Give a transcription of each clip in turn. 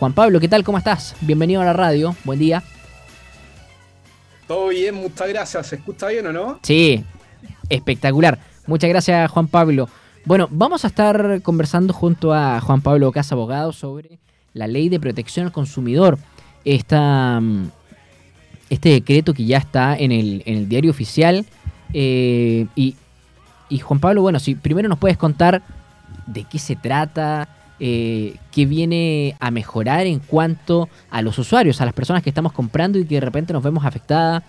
Juan Pablo, ¿qué tal? ¿Cómo estás? Bienvenido a la radio. Buen día. Todo bien, muchas gracias. ¿Se escucha bien o no? Sí, espectacular. Muchas gracias, Juan Pablo. Bueno, vamos a estar conversando junto a Juan Pablo Casa Abogado sobre la ley de protección al consumidor. Esta, mm, este decreto que ya está en el, en el diario oficial. Eh, y, y Juan Pablo, bueno, si primero nos puedes contar de qué se trata, eh, qué viene a mejorar en cuanto a los usuarios, a las personas que estamos comprando y que de repente nos vemos afectadas,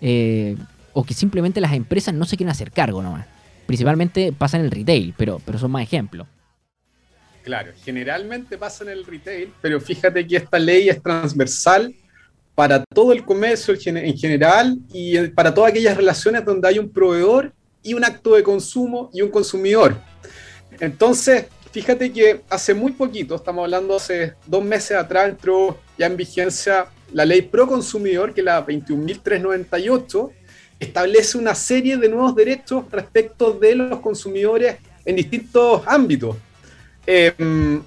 eh, o que simplemente las empresas no se quieren hacer cargo nomás. Principalmente pasa en el retail, pero, pero son más ejemplos. Claro, generalmente pasa en el retail, pero fíjate que esta ley es transversal para todo el comercio en general y para todas aquellas relaciones donde hay un proveedor y un acto de consumo y un consumidor. Entonces, fíjate que hace muy poquito, estamos hablando hace dos meses atrás, entró ya en vigencia la ley pro consumidor, que es la 21.398, establece una serie de nuevos derechos respecto de los consumidores en distintos ámbitos. Em,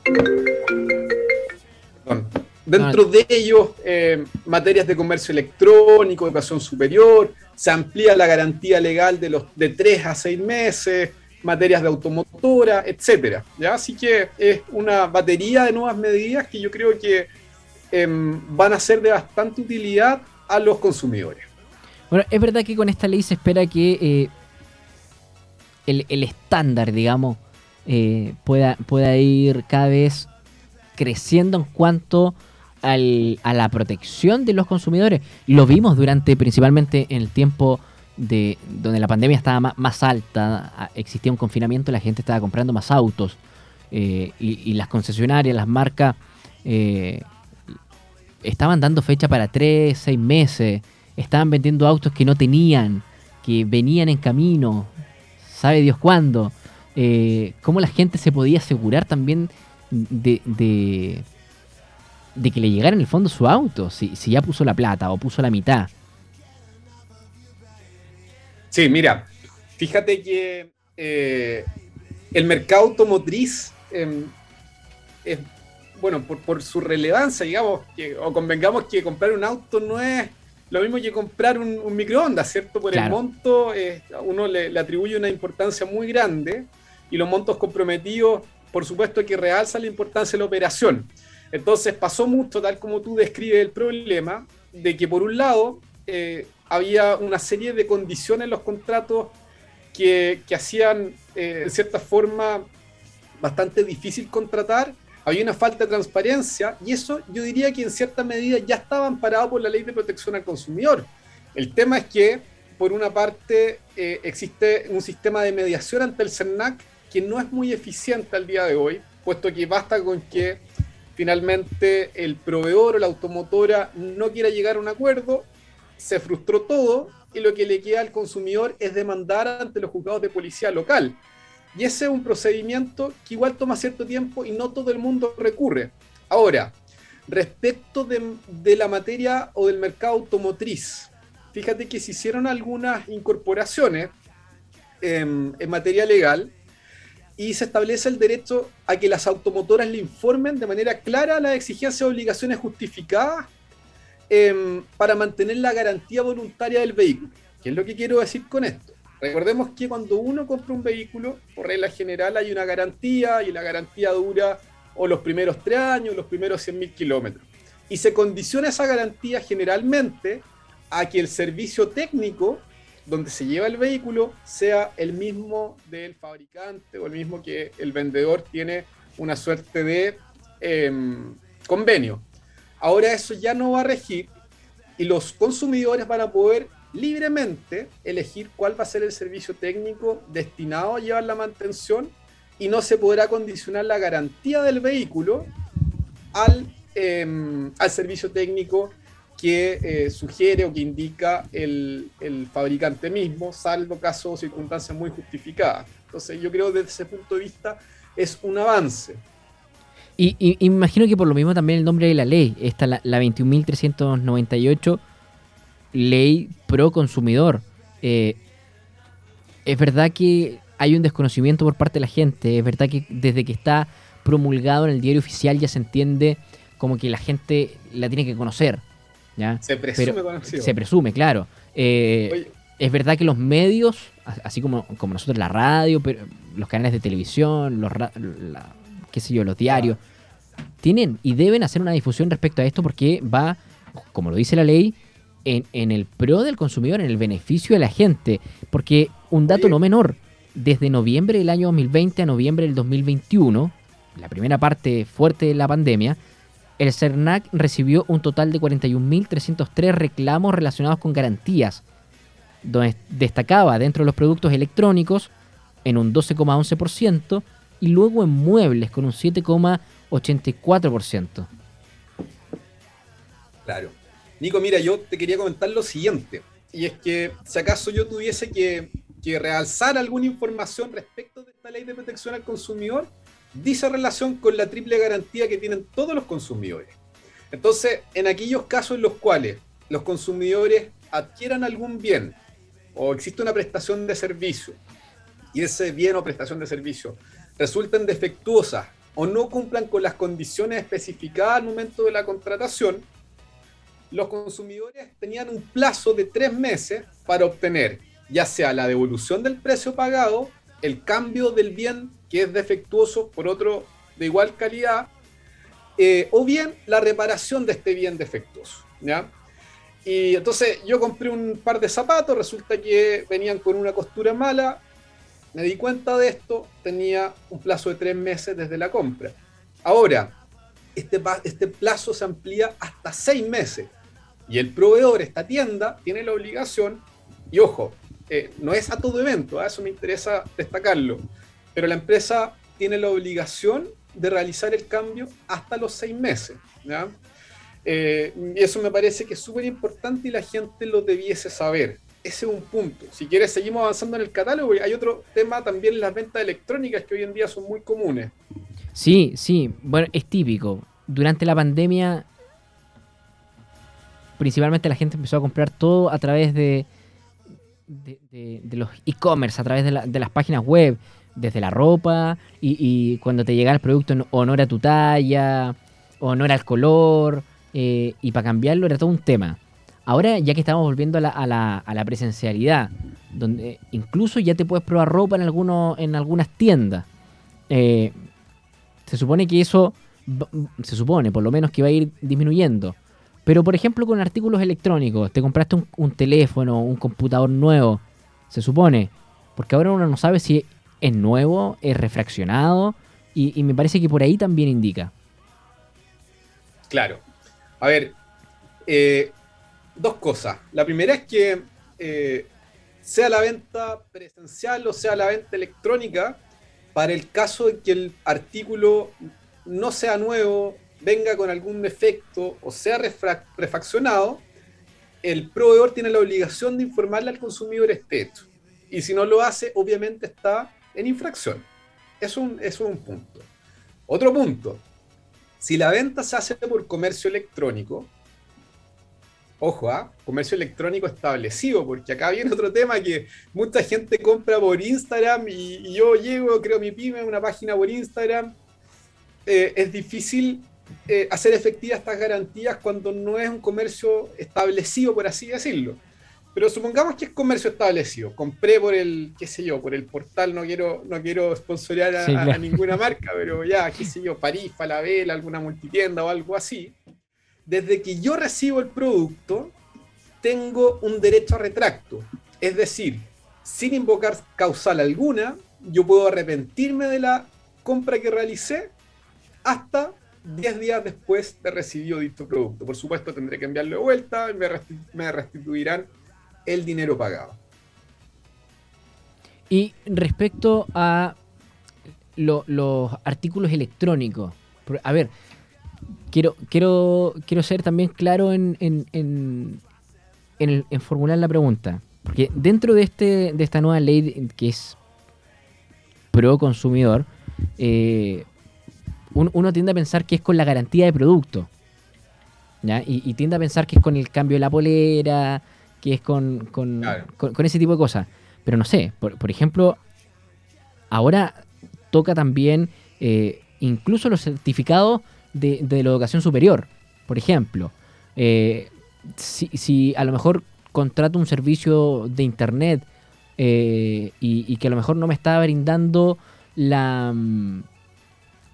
dentro de ellos, em, materias de comercio electrónico, educación superior, se amplía la garantía legal de los de 3 a 6 meses, materias de automotora, etcétera. Así que es una batería de nuevas medidas que yo creo que em, van a ser de bastante utilidad a los consumidores. Bueno, es verdad que con esta ley se espera que eh, el, estándar, digamos, eh, pueda, pueda ir cada vez creciendo en cuanto al, a la protección de los consumidores. Lo vimos durante principalmente en el tiempo de donde la pandemia estaba más, alta, existía un confinamiento, la gente estaba comprando más autos eh, y, las concesionarias, las marcas, eh, estaban dando fecha para tres, seis meses, estaban vendiendo autos que no tenían, que venían en camino, sabe Dios cuándo. Eh, ¿Cómo la gente se podía asegurar también de, de, que le llegara en el fondo su auto, si, si ya puso la plata o puso la mitad? Sí, mira, fíjate que eh, el mercado automotriz em, es, bueno, por, su relevancia, digamos, o convengamos que comprar un auto no es lo mismo que comprar un, microondas, ¿cierto? Por el monto, eh, uno le, atribuye una importancia muy grande y los montos comprometidos, por supuesto que realzan la importancia de la operación. Entonces pasó mucho, tal como tú describes el problema, de que por un lado eh, había una serie de condiciones en los contratos que, hacían, eh, en cierta forma, bastante difícil contratar. Había una falta de transparencia y eso yo diría que en cierta medida ya estaba amparado por la ley de protección al consumidor. El tema es que, por una parte, eh, existe un sistema de mediación ante el CERNAC que no es muy eficiente al día de hoy, puesto que basta con que finalmente el proveedor o la automotora no quiera llegar a un acuerdo se frustró todo y lo que le queda al consumidor es demandar ante los juzgados de policía local. Y ese es un procedimiento que igual toma cierto tiempo y no todo el mundo recurre. Ahora, respecto de, la materia o del mercado automotriz, fíjate que se hicieron algunas incorporaciones en, en materia legal y se establece el derecho a que las automotoras le informen de manera clara las exigencias y obligaciones justificadas Em, para mantener la garantía voluntaria del vehículo. ¿Qué es lo que quiero decir con esto? Recordemos que cuando uno compra un vehículo, por regla general hay una garantía y la garantía dura o los primeros tres años, los primeros 100.000 kilómetros. Y se condiciona esa garantía generalmente a que el servicio técnico donde se lleva el vehículo sea el mismo del fabricante o el mismo que el vendedor tiene una suerte de em, convenio. Ahora eso ya no va a regir y los consumidores van a poder libremente elegir cuál va a ser el servicio técnico destinado a llevar la mantención y no se podrá condicionar la garantía del vehículo al, em, al servicio técnico que eh, sugiere o que indica el, fabricante mismo, salvo casos o circunstancias muy justificadas. Entonces yo creo que desde ese punto de vista es un avance. Y, imagino que por lo mismo también el nombre de la ley, esta la, la 21.398, ley pro consumidor. Eh, es verdad que hay un desconocimiento por parte de la gente, es verdad que desde que está promulgado en el diario oficial ya se entiende como que la gente la tiene que conocer. ¿ya? Se presume conocido. Se presume, claro. Eh, es verdad que los medios, así como, como nosotros la radio, pero los canales de televisión, los qué sé yo, los diarios, tienen y deben hacer una difusión respecto a esto porque va, como lo dice la ley, en, en el pro del consumidor, en el beneficio de la gente. Porque un dato no menor, desde noviembre del año 2020 a noviembre del 2021, la primera parte fuerte de la pandemia, el CERNAC recibió un total de 41.303 reclamos relacionados con garantías, donde destacaba dentro de los productos electrónicos en un 12,11% y luego en muebles con un 7,84%. Claro. Nico, mira, yo te quería comentar lo siguiente, y es que si acaso yo tuviese que, que realzar alguna información respecto de esta ley de protección al consumidor, dice relación con la triple garantía que tienen todos los consumidores. Entonces, en aquellos casos en los cuales los consumidores adquieran algún bien o existe una prestación de servicio y ese bien o prestación de servicio resulten defectuosas o no cumplan con las condiciones especificadas al momento de la contratación, los consumidores tenían un plazo de tres meses para obtener ya sea la devolución del precio pagado, el cambio del bien que es defectuoso por otro de igual calidad, eh, o bien la reparación de este bien defectuoso. ¿ya? Y entonces yo compré un par de zapatos, resulta que venían con una costura mala, me di cuenta de esto, tenía un plazo de tres meses desde la compra. Ahora, este, este plazo se amplía hasta seis meses y el proveedor, esta tienda, tiene la obligación, y ojo, eh, no es a todo evento, ¿ah? eso me interesa destacarlo, pero la empresa tiene la obligación de realizar el cambio hasta los seis meses. Eh, y eso me parece que es súper importante y la gente lo debiese saber. Ese es un punto. Si quieres, seguimos avanzando en el catálogo. Hay otro tema también, las ventas electrónicas que hoy en día son muy comunes. Sí, sí. Bueno, es típico. Durante la pandemia, principalmente la gente empezó a comprar todo a través de, los e-commerce, a través de, de las páginas web desde la ropa y, cuando te llegaba el producto o no era tu talla o no era el color eh, y para cambiarlo era todo un tema. Ahora ya que estamos volviendo a la, presencialidad, donde incluso ya te puedes probar ropa en, en algunas tiendas, eh, se supone que eso, se supone por lo menos que va a ir disminuyendo. Pero por ejemplo con artículos electrónicos, te compraste un, un teléfono, un computador nuevo, se supone, porque ahora uno no sabe si es nuevo, es refraccionado y, me parece que por ahí también indica. Claro. A ver, eh, dos cosas. La primera es que eh, sea la venta presencial o sea la venta electrónica, para el caso de que el artículo no sea nuevo, venga con algún defecto o sea refaccionado, el proveedor tiene la obligación de informarle al consumidor este hecho. Y si no lo hace, obviamente está en infracción. Un, es un punto. Otro punto, si la venta se hace por comercio electrónico, ojo, ¿ah? comercio electrónico establecido, porque acá viene otro tema que mucha gente compra por Instagram y, yo llego, creo mi pyme, una página por Instagram. Eh, es difícil eh, hacer efectivas estas garantías cuando no es un comercio establecido, por así decirlo. Pero supongamos que es comercio establecido. Compré por el, qué sé yo, por el portal, no quiero, no quiero sponsorear a, ninguna marca, pero ya, qué sé yo, París, Falabella, alguna multitienda o algo así. Desde que yo recibo el producto, tengo un derecho a retracto. Es decir, sin invocar causal alguna, yo puedo arrepentirme de la compra que realicé hasta 10 días después de recibido dicho producto. Por supuesto, tendré que enviarlo de vuelta, me, me restituirán el dinero pagado. Y respecto a los artículos electrónicos, a ver, quiero, quiero, quiero ser también claro en, en, en, en, formular la pregunta. Porque dentro de, este, de esta nueva ley que es pro consumidor, eh, uno tiende a pensar que es con la garantía de producto. Y, y, tiende a pensar que es con el cambio de la polera, que es con, con, ese tipo de cosas. Pero no sé, por, ejemplo, ahora toca también eh, incluso los certificados de, la educación superior, por ejemplo. Eh, si, a lo mejor contrato un servicio de internet eh, y, que a lo mejor no me está brindando la, mm,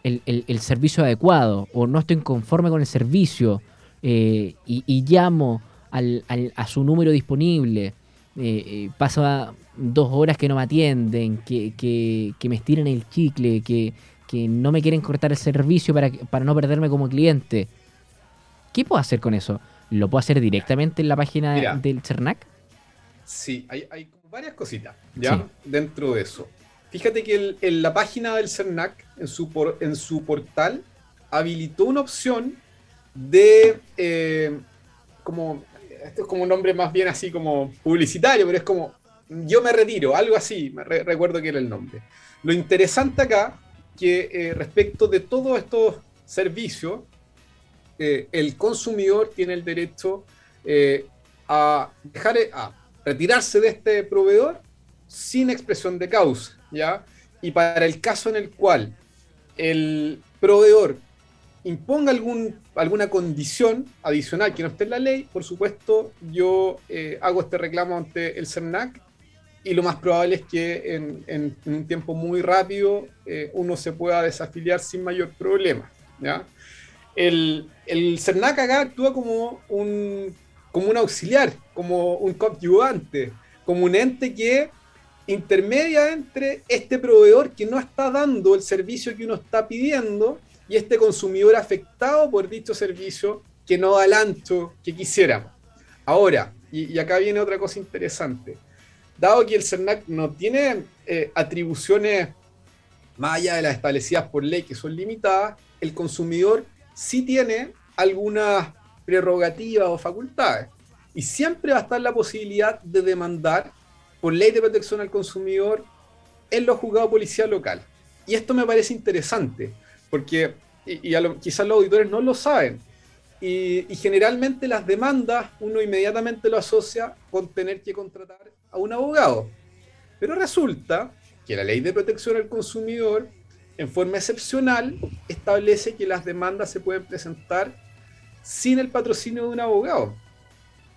el, servicio adecuado o no estoy conforme con el servicio y, llamo al, a su número disponible, pasa dos horas que no me atienden, que, que, me estiran el chicle, que, no me quieren cortar el servicio para, para no perderme como cliente. ¿Qué puedo hacer con eso? ¿Lo puedo hacer directamente en la página del CERNAC? Sí, hay, hay varias cositas ya dentro de eso. Fíjate que en la página del CERNAC, en su, por, en su portal, habilitó una opción de eh, como esto es como un nombre más bien así como publicitario, pero es como yo me retiro, algo así, me recuerdo que era el nombre. Lo interesante acá, que eh, respecto de todos estos servicios, eh, el consumidor tiene el derecho eh, a dejar, a retirarse de este proveedor sin expresión de causa, ¿ya? Y para el caso en el cual el proveedor imponga algún, alguna condición adicional que no esté en la ley, por supuesto, yo hago este reclamo ante el CERNAC y lo más probable es que en, un tiempo muy rápido eh, uno se pueda desafiliar sin mayor problema. ¿ya? El, el CERNAC acá actúa como un, como un auxiliar, como un coadyuvante, como un ente que intermedia entre este proveedor que no está dando el servicio que uno está pidiendo y este consumidor afectado por dicho servicio que no da el ancho que quisiéramos. Ahora, y acá viene otra cosa interesante dado que el CERNAC no tiene eh, atribuciones más allá de las establecidas por ley que son limitadas, el consumidor sí tiene algunas prerrogativas o facultades. Y siempre va a estar la posibilidad de demandar por ley de protección al consumidor en los juzgados de policía local. Y esto me parece interesante, porque y, quizás los auditores no lo saben. Y generalmente las demandas uno inmediatamente lo asocia con tener que contratar a un abogado. Pero resulta que la ley de protección al consumidor, en forma excepcional, establece que las demandas se pueden presentar sin el patrocinio de un abogado.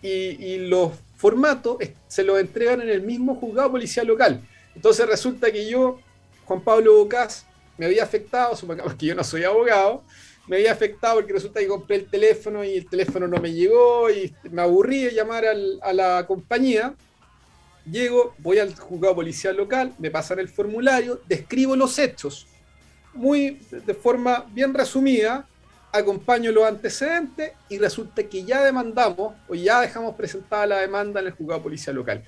Y, los formatos se los entregan en el mismo juzgado policial local. Entonces resulta que yo, Juan Pablo Bocas, me había afectado, supongamos que yo no soy abogado, me había afectado porque resulta que compré el teléfono y el teléfono no me llegó y me aburrí de llamar a la compañía Llego, voy al juzgado policial local, me pasan el formulario, describo los hechos, muy de forma bien resumida, acompaño los antecedentes y resulta que ya demandamos o ya dejamos presentada la demanda en el juzgado policial local.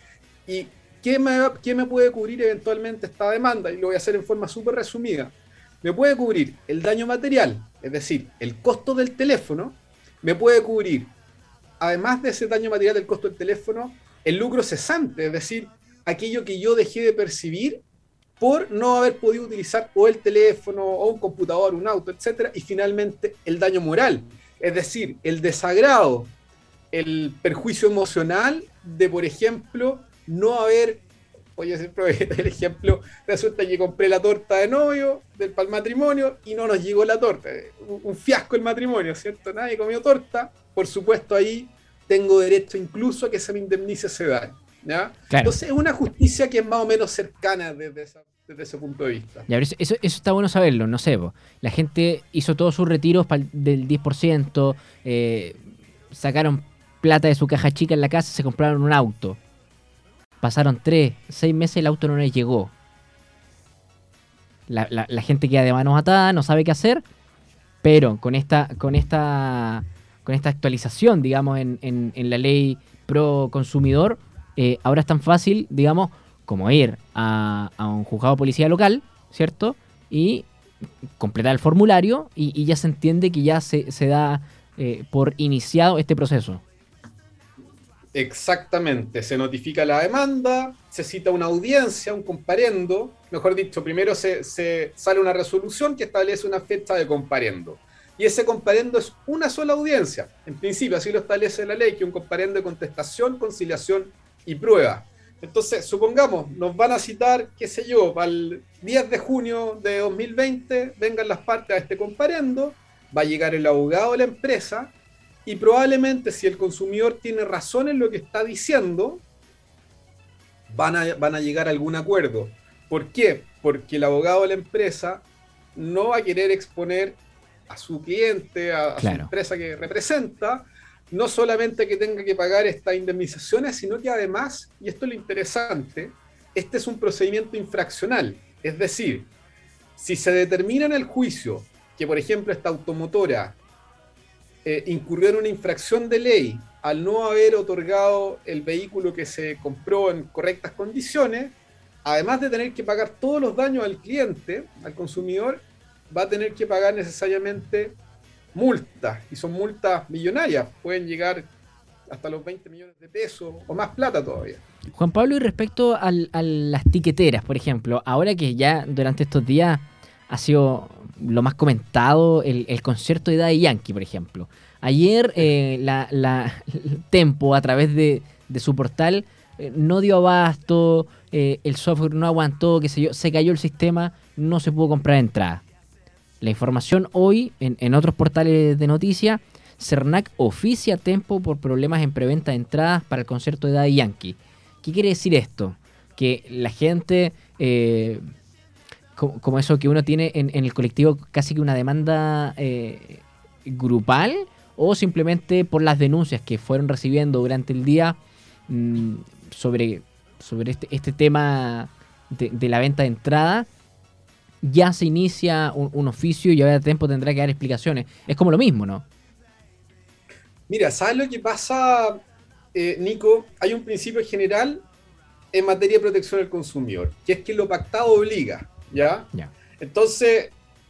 ¿Y qué me, qué me puede cubrir eventualmente esta demanda? Y lo voy a hacer en forma súper resumida. Me puede cubrir el daño material, es decir, el costo del teléfono, me puede cubrir, además de ese daño material del costo del teléfono, el lucro cesante, es decir, aquello que yo dejé de percibir por no haber podido utilizar o el teléfono o un computador, un auto, etcétera, y finalmente el daño moral, es decir, el desagrado, el perjuicio emocional de, por ejemplo, no haber, voy a hacer el ejemplo, resulta que compré la torta de novio del para el matrimonio y no nos llegó la torta, un fiasco el matrimonio, ¿cierto? Nadie comió torta, por supuesto ahí tengo derecho incluso a que se me indemnice ese daño. ¿ya? Entonces es una justicia que es más o menos cercana desde, ese punto de vista. eso, está bueno saberlo, no sé. La gente hizo todos sus retiros del 10%, eh, sacaron plata de su caja chica en la casa, se compraron un auto. Pasaron tres, seis meses y el auto no les llegó. La, la gente queda de manos atadas, no sabe qué hacer, pero con esta, con esta con esta actualización, digamos, en, la ley pro consumidor, eh, ahora es tan fácil, digamos, como ir a, un juzgado de policía local, ¿cierto? Y completar el formulario y, ya se entiende que ya se, da eh, por iniciado este proceso. Exactamente, se notifica la demanda, se cita una audiencia, un comparendo, mejor dicho, primero se sale una resolución que establece una fecha de comparendo. Y ese comparendo es una sola audiencia. En principio, así lo establece la ley, que un comparendo de contestación, conciliación y prueba. Entonces, supongamos, nos van a citar, qué sé yo, para el 10 de junio de 2020, vengan las partes a este comparendo, va a llegar el abogado de la empresa y probablemente si el consumidor tiene razón en lo que está diciendo, van a, van a llegar a algún acuerdo. ¿Por qué? Porque el abogado de la empresa no va a querer exponer a su cliente, a, su empresa que representa, no solamente que tenga que pagar estas indemnizaciones, sino que además, y esto es lo interesante, este es un procedimiento infraccional. Es decir, si se determina en el juicio que, por ejemplo, esta automotora eh, incurrió en una infracción de ley al no haber otorgado el vehículo que se compró en correctas condiciones, además de tener que pagar todos los daños al cliente, al consumidor, va a tener que pagar necesariamente multas, y son multas millonarias, pueden llegar hasta los 20 millones de pesos o más plata todavía. Juan Pablo, y respecto a las tiqueteras, por ejemplo, ahora que ya durante estos días ha sido lo más comentado el, concierto de Daddy Yankee, por ejemplo. Ayer eh, la, Tempo, a través de, su portal, eh, no dio abasto, eh, el software no aguantó, qué sé yo, se cayó el sistema, no se pudo comprar entrada. La información hoy en, otros portales de noticias, Cernac oficia Tempo por problemas en preventa de entradas para el concierto de Daddy Yankee. ¿Qué quiere decir esto? Que la gente como, eso que uno tiene en, el colectivo casi que una demanda eh, grupal o simplemente por las denuncias que fueron recibiendo durante el día mm, sobre, sobre este, este tema de, la venta de entrada, ya se inicia un, oficio y ahora tiempo tendrá que dar explicaciones. Es como lo mismo, ¿no? Mira, ¿sabes lo que pasa, eh, Nico? Hay un principio general en materia de protección del consumidor, que es que lo pactado obliga. ¿ya? Entonces,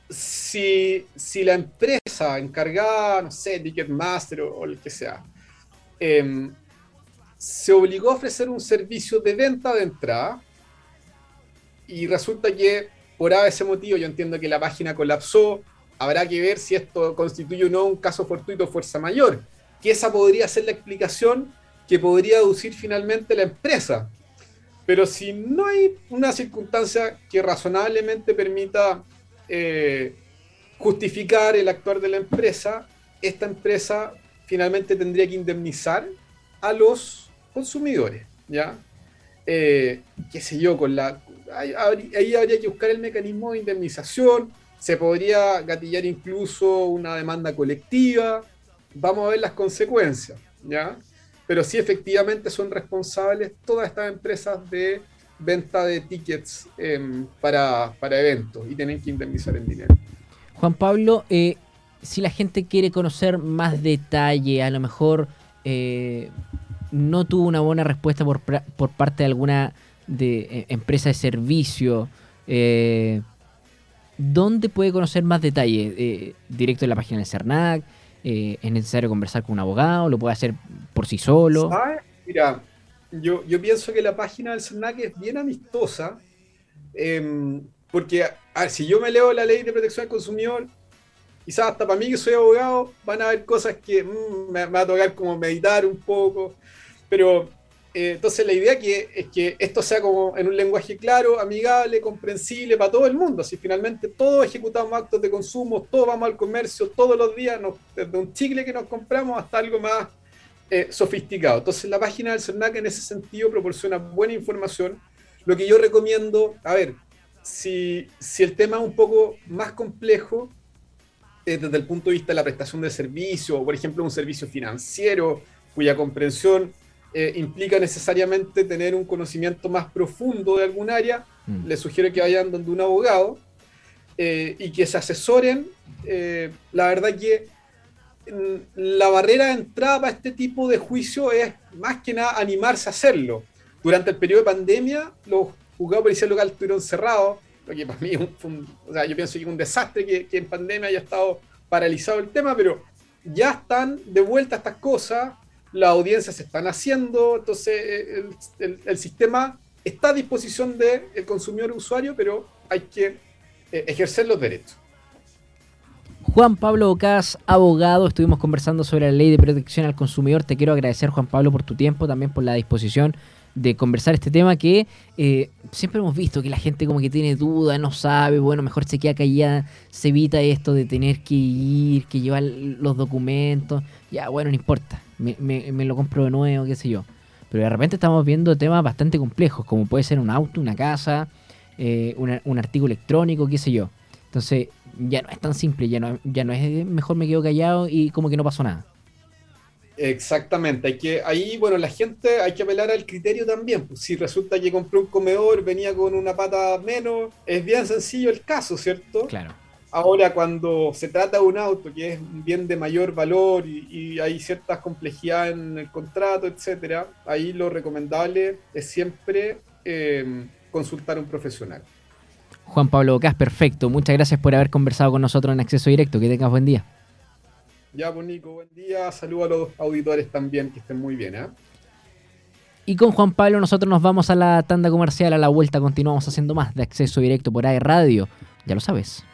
si, la empresa encargada, no sé, Ticketmaster o, o el que sea, em, se obligó a ofrecer un servicio de venta de entrada y resulta que por ese motivo yo entiendo que la página colapsó, habrá que ver si esto constituye o no un caso fortuito o fuerza mayor, que esa podría ser la explicación que podría aducir finalmente la empresa. Pero si no hay una circunstancia que razonablemente permita eh, justificar el actuar de la empresa, esta empresa finalmente tendría que indemnizar a los consumidores, ¿ya? Eh, qué sé yo, con la ahí, habría que buscar el mecanismo de indemnización, se podría gatillar incluso una demanda colectiva, vamos a ver las consecuencias, ¿ya? pero sí efectivamente son responsables todas estas empresas de venta de tickets em, para, eventos y tienen que indemnizar en dinero. Juan Pablo, eh, si la gente quiere conocer más detalle, a lo mejor eh, no tuvo una buena respuesta por, parte de alguna de, eh, empresa de servicio, ¿dónde puede conocer más detalle? ¿Directo en la página de CERNAC? Eh, es necesario conversar con un abogado, lo puede hacer por sí solo. Mira, yo, yo pienso que la página del SERNAC es bien amistosa, em, porque si yo me leo la ley de protección al consumidor, quizás hasta para mí que soy abogado, van a haber cosas que mm, me, me, va a tocar como meditar un poco, pero eh, entonces la idea que, es que esto sea como en un lenguaje claro, amigable, comprensible para todo el mundo. Así finalmente todos ejecutamos actos de consumo, todos vamos al comercio todos los días, desde un chicle que nos compramos hasta algo más eh, sofisticado. Entonces la página del CERNAC en ese sentido proporciona buena información. Lo que yo recomiendo, a ver, si, si el tema es un poco más complejo, eh, desde el punto de vista de la prestación de servicio, o por ejemplo un servicio financiero, cuya comprensión eh, implica necesariamente tener un conocimiento más profundo de algún área, mm. les sugiero que vayan donde un abogado eh, y que se asesoren. Eh, la verdad que mm, la barrera de entrada para este tipo de juicio es más que nada animarse a hacerlo. Durante el periodo de pandemia, los juzgados policiales locales estuvieron cerrados, lo que para mí o sea, yo pienso que es un desastre que, que en pandemia haya estado paralizado el tema, pero ya están de vuelta estas cosas las audiencias se están haciendo, entonces eh, el, sistema está a disposición del consumidor usuario, pero hay que eh, ejercer los derechos. Juan Pablo Ocas, abogado, estuvimos conversando sobre la ley de protección al consumidor. Te quiero agradecer, Juan Pablo, por tu tiempo, también por la disposición de conversar este tema que eh, siempre hemos visto que la gente como que tiene dudas, no sabe, bueno, mejor se queda callada, se evita esto de tener que ir, que llevar los documentos, ya, bueno, no importa, me, me lo compro de nuevo, qué sé yo. Pero de repente estamos viendo temas bastante complejos, como puede ser un auto, una casa, eh, un artículo electrónico, qué sé yo. Entonces ya no es tan simple, ya no, ya no es mejor me quedo callado y como que no pasó nada. Exactamente, hay que, ahí, bueno, la gente hay que apelar al criterio también. Pues, si resulta que compró un comedor, venía con una pata menos, es bien sencillo el caso, ¿cierto? Claro. Ahora, cuando se trata de un auto que es un bien de mayor valor y, hay ciertas complejidades en el contrato, etcétera, ahí lo recomendable es siempre eh, consultar a un profesional. Juan Pablo Bocas, perfecto. Muchas gracias por haber conversado con nosotros en Acceso Directo. Que tengas buen día. Ya, pues buen día. Saludos a los auditores también, que estén muy bien. ¿eh? Y con Juan Pablo nosotros nos vamos a la tanda comercial, a la vuelta continuamos haciendo más de Acceso Directo por AE Radio. Ya lo sabes.